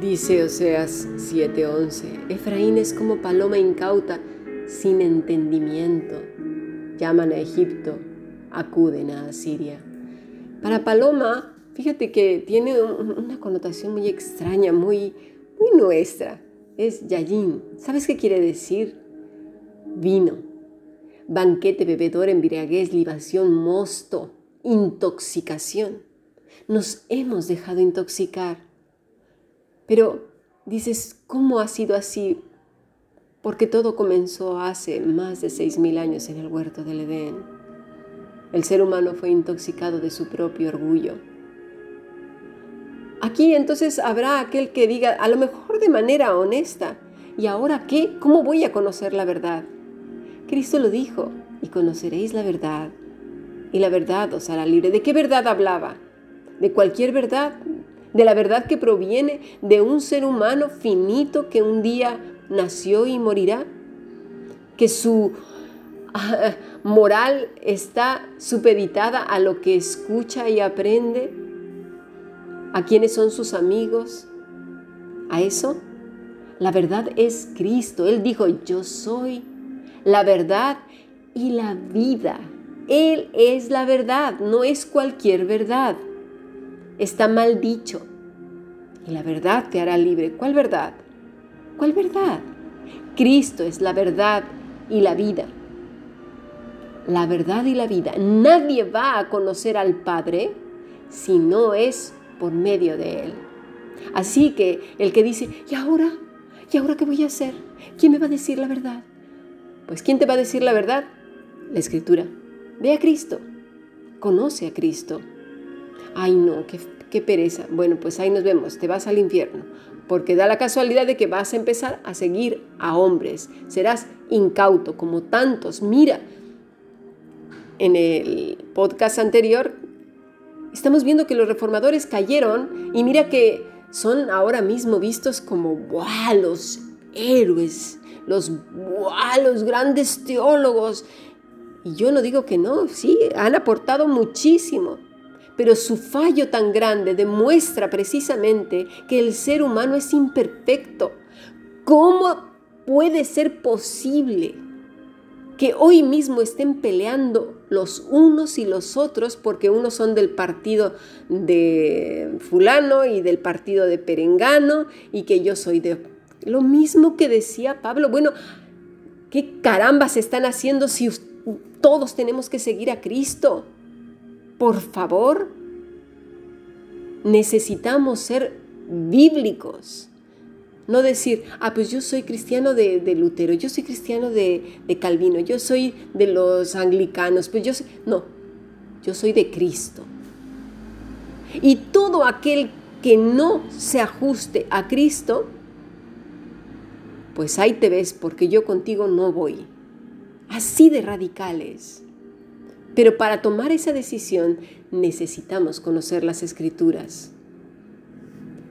Dice Oseas 7:11, Efraín es como paloma incauta, sin entendimiento. Llaman a Egipto, acuden a Asiria. Para paloma, fíjate que tiene una connotación muy extraña, muy, muy nuestra. Es yayin. ¿Sabes qué quiere decir? Vino. Banquete, bebedor, embriaguez, libación, mosto, intoxicación. Nos hemos dejado intoxicar. Pero dices, ¿cómo ha sido así? Porque todo comenzó hace más de seis mil años en el huerto del Edén. El ser humano fue intoxicado de su propio orgullo. Aquí entonces habrá aquel que diga, a lo mejor de manera honesta, ¿y ahora qué? ¿Cómo voy a conocer la verdad? Cristo lo dijo, y conoceréis la verdad, y la verdad os hará libre. ¿De qué verdad hablaba? ¿De cualquier verdad? ¿De la verdad que proviene de un ser humano finito que un día nació y morirá? ¿Que su moral está supeditada a lo que escucha y aprende? ¿A quiénes son sus amigos? ¿A eso? La verdad es Cristo. Él dijo, yo soy la verdad y la vida. Él es la verdad, no es cualquier verdad. Está mal dicho. Y la verdad te hará libre. ¿Cuál verdad? ¿Cuál verdad? Cristo es la verdad y la vida. La verdad y la vida. Nadie va a conocer al Padre si no es por medio de Él. Así que el que dice, ¿y ahora? ¿Y ahora qué voy a hacer? ¿Quién me va a decir la verdad? Pues ¿quién te va a decir la verdad? La escritura. Ve a Cristo. Conoce a Cristo. Ay no, qué, pereza. Bueno, pues ahí nos vemos. Te vas al infierno. Porque da la casualidad de que vas a empezar a seguir a hombres. Serás incauto como tantos. Mira, en el podcast anterior estamos viendo que los reformadores cayeron y mira que son ahora mismo vistos como ¡buah! los héroes, los, ¡buah! los grandes teólogos. Y yo no digo que no, sí, han aportado muchísimo. Pero su fallo tan grande demuestra precisamente que el ser humano es imperfecto. ¿Cómo puede ser posible que hoy mismo estén peleando los unos y los otros porque unos son del partido de fulano y del partido de perengano y que yo soy de... Lo mismo que decía Pablo, bueno, ¿qué carambas están haciendo si todos tenemos que seguir a Cristo? Por favor, necesitamos ser bíblicos. No decir, ah, pues yo soy cristiano de, Lutero, yo soy cristiano de, de, Calvino, yo soy de los anglicanos, pues yo soy... No, yo soy de Cristo. Y todo aquel que no se ajuste a Cristo, pues ahí te ves, porque yo contigo no voy. Así de radicales. Pero para tomar esa decisión necesitamos conocer las escrituras.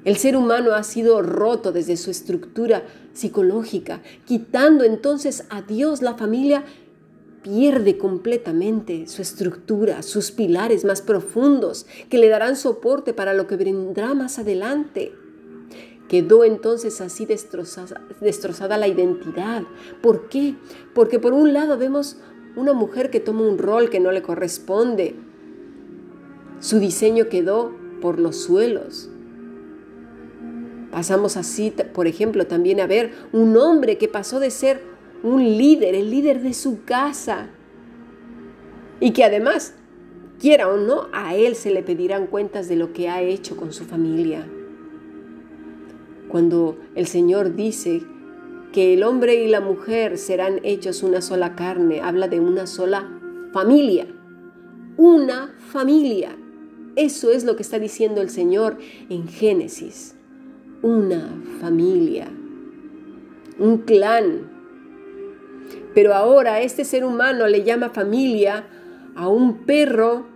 El ser humano ha sido roto desde su estructura psicológica, quitando entonces a Dios la familia pierde completamente su estructura, sus pilares más profundos, que le darán soporte para lo que vendrá más adelante. Quedó entonces así destrozada, la identidad. ¿Por qué? Porque por un lado vemos una mujer que toma un rol que no le corresponde. Su diseño quedó por los suelos. Pasamos así, por ejemplo, también a ver un hombre que pasó de ser un líder, el líder de su casa, y que además, quiera o no, a él se le pedirán cuentas de lo que ha hecho con su familia. Cuando el Señor dice que el hombre y la mujer serán hechos una sola carne, habla de una sola familia. Una familia. Eso es lo que está diciendo el Señor en Génesis una familia, un clan. Pero ahora este ser humano le llama familia a un perro,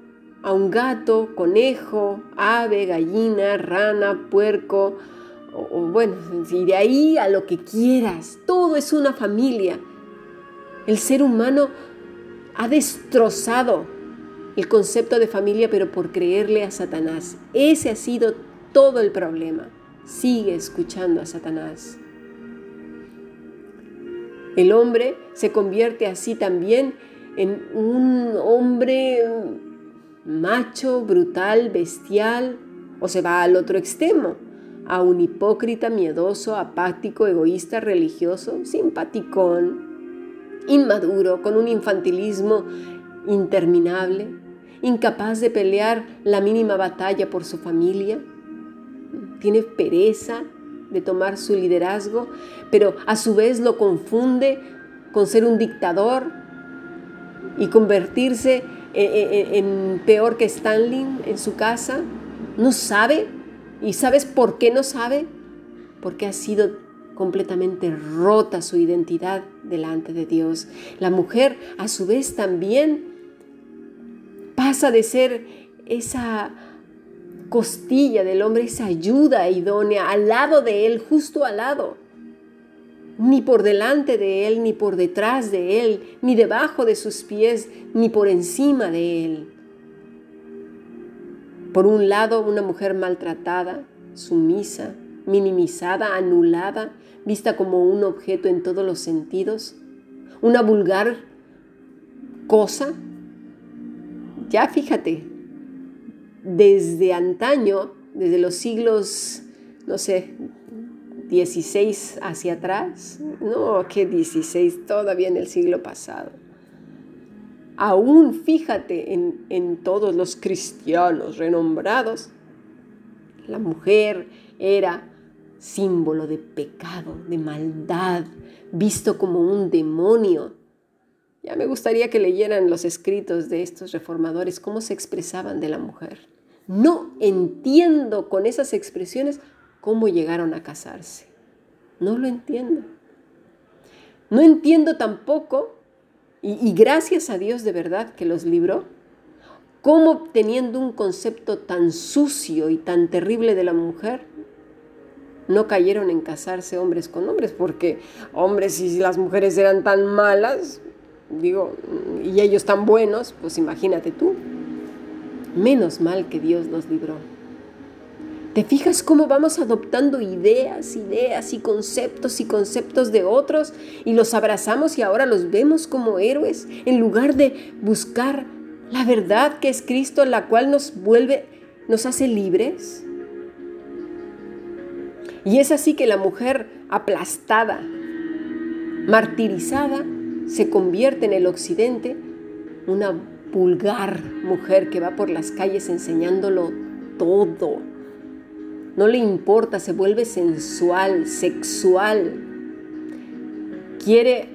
a un gato, conejo, ave, gallina, rana, puerco, o, bueno, y de ahí a lo que quieras. Todo es una familia. El ser humano ha destrozado el concepto de familia, pero por creerle a Satanás. Ese ha sido todo el problema. Sigue escuchando a Satanás. El hombre se convierte así también en un hombre macho, brutal, bestial, o se va al otro extremo, a un hipócrita, miedoso, apático, egoísta, religioso, simpaticón, inmaduro, con un infantilismo interminable, incapaz de pelear la mínima batalla por su familia, tiene pereza de tomar su liderazgo, pero a su vez lo confunde con ser un dictador y convertirse en, peor que Stanley en su casa. No sabe. ¿Y sabes por qué no sabe? Porque ha sido completamente rota su identidad delante de Dios. La mujer a su vez también pasa de ser esa costilla del hombre, esa ayuda idónea al lado de él, justo al lado. Ni por delante de él, ni por detrás de él, ni debajo de sus pies, ni por encima de él. Por un lado, una mujer maltratada, sumisa, minimizada, anulada, vista como un objeto en todos los sentidos, una vulgar cosa. Ya fíjate, desde antaño, desde los siglos, no sé, 16 hacia atrás, no, que 16, todavía en el siglo pasado. Aún fíjate en, en todos los cristianos renombrados, la mujer era símbolo de pecado, de maldad, visto como un demonio. Ya me gustaría que leyeran los escritos de estos reformadores, cómo se expresaban de la mujer. No entiendo con esas expresiones cómo llegaron a casarse. No lo entiendo. No entiendo tampoco, y, gracias a Dios de verdad que los libró, cómo teniendo un concepto tan sucio y tan terrible de la mujer, no cayeron en casarse hombres con hombres, porque hombres y las mujeres eran tan malas, digo, y ellos tan buenos, pues imagínate tú. Menos mal que Dios los libró. ¿Te fijas cómo vamos adoptando ideas, ideas y conceptos y conceptos de otros y los abrazamos y ahora los vemos como héroes en lugar de buscar la verdad que es Cristo, la cual nos vuelve, nos hace libres? Y es así que la mujer aplastada, martirizada, se convierte en el occidente una vulgar mujer que va por las calles enseñándolo todo. No le importa, se vuelve sensual, sexual. Quiere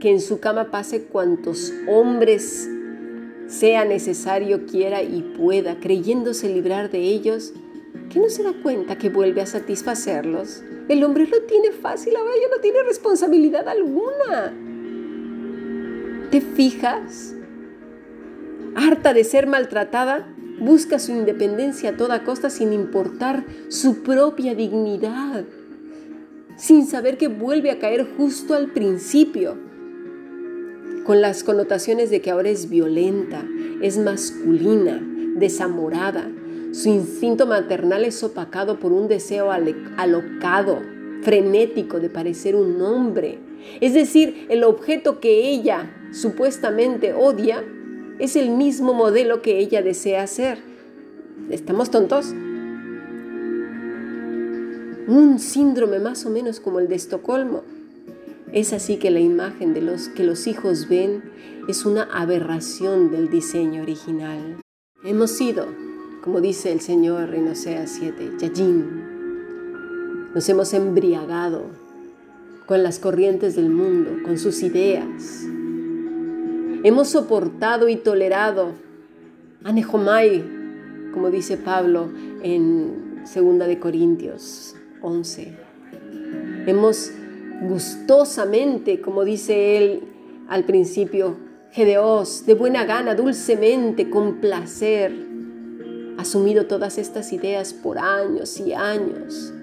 que en su cama pase cuantos hombres sea necesario, quiera y pueda, creyéndose librar de ellos ¿Qué no se da cuenta que vuelve a satisfacerlos? El hombre lo tiene fácil, la ella no tiene responsabilidad alguna. ¿Te fijas? Harta de ser maltratada, busca su independencia a toda costa sin importar su propia dignidad, sin saber que vuelve a caer justo al principio, con las connotaciones de que ahora es violenta, es masculina, desamorada, su instinto maternal es opacado por un deseo alocado, frenético de parecer un hombre. Es decir, el objeto que ella supuestamente odia es el mismo modelo que ella desea ser. ¿Estamos tontos? Un síndrome más o menos como el de Estocolmo. Es así que la imagen de los que los hijos ven es una aberración del diseño original. Hemos sido como dice el Señor en Oseas 7, Yajin. Nos hemos embriagado con las corrientes del mundo, con sus ideas. Hemos soportado y tolerado a Nehomai, como dice Pablo en 2 de Corintios 11. Hemos gustosamente, como dice él al principio, Gedeos, de buena gana, dulcemente, con placer, asumido todas estas ideas por años y años,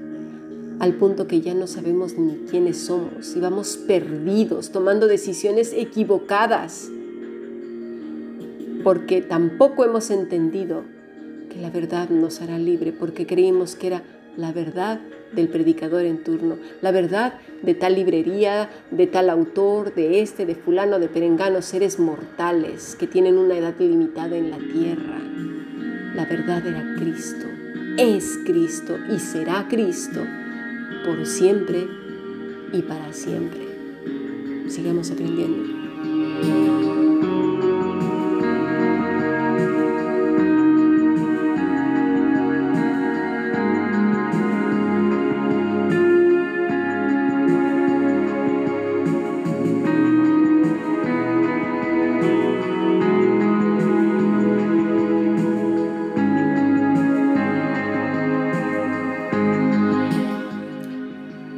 al punto que ya no sabemos ni quiénes somos y vamos perdidos, tomando decisiones equivocadas. Porque tampoco hemos entendido que la verdad nos hará libre, porque creímos que era la verdad del predicador en turno, la verdad de tal librería, de tal autor, de este, de fulano, de perengano, seres mortales que tienen una edad limitada en la tierra. La verdad era Cristo, es Cristo y será Cristo por siempre y para siempre. Sigamos aprendiendo.